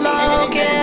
flow, okay.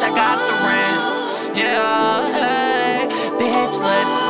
Bitch, I got the rent. Yeah, hey, bitch, let's